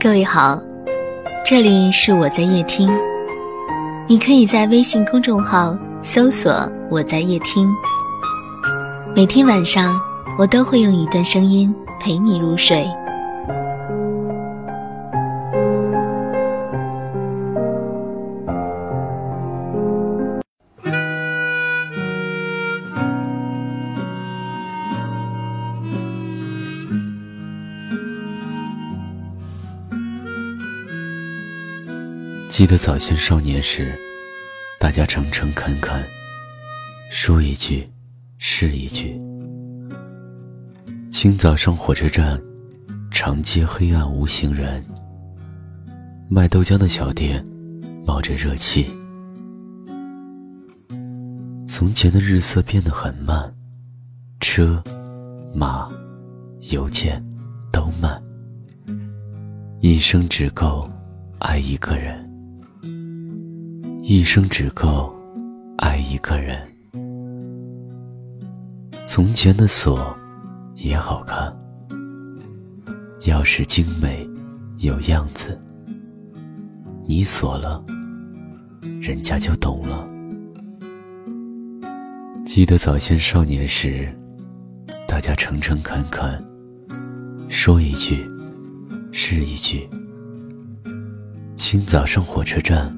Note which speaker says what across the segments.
Speaker 1: 各位好，这里是我在夜听，你可以在微信公众号搜索“我在夜听”，每天晚上我都会用一段声音陪你入睡。
Speaker 2: 记得早先少年时，大家诚诚恳恳，说一句是一句。清早上火车站，长街黑暗无行人。卖豆浆的小店，冒着热气。从前的日色变得很慢，车、马、邮件都慢。一生只够爱一个人。一生只够爱一个人。从前的锁也好看，钥匙精美有样子。你锁了，人家就懂了。记得早先少年时，大家诚诚恳恳，说一句是一句。清早上火车站。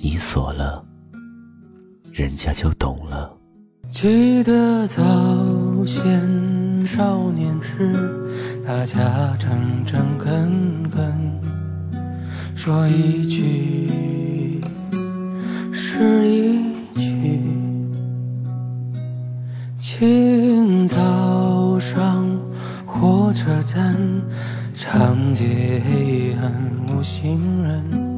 Speaker 2: 你锁了，人家就懂了。
Speaker 3: 记得早先少年时，大家诚诚恳恳，说一句是一句。清早上火车站，长街黑暗无行人。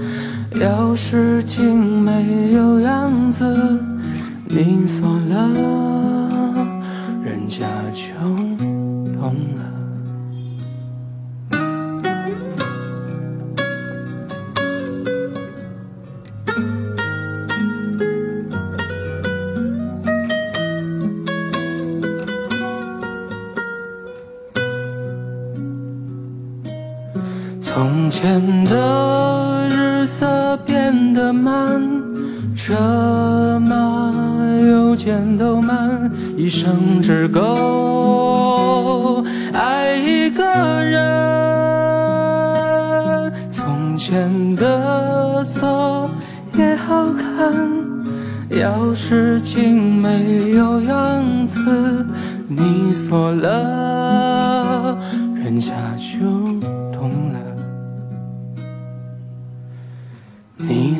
Speaker 3: 钥匙精美有样子，你锁了，人家就懂了。从前的日色变得慢，车马邮件都慢，一生只够爱一个人。从前的锁也好看，钥匙精美有样子，你锁了，人家就懂了。你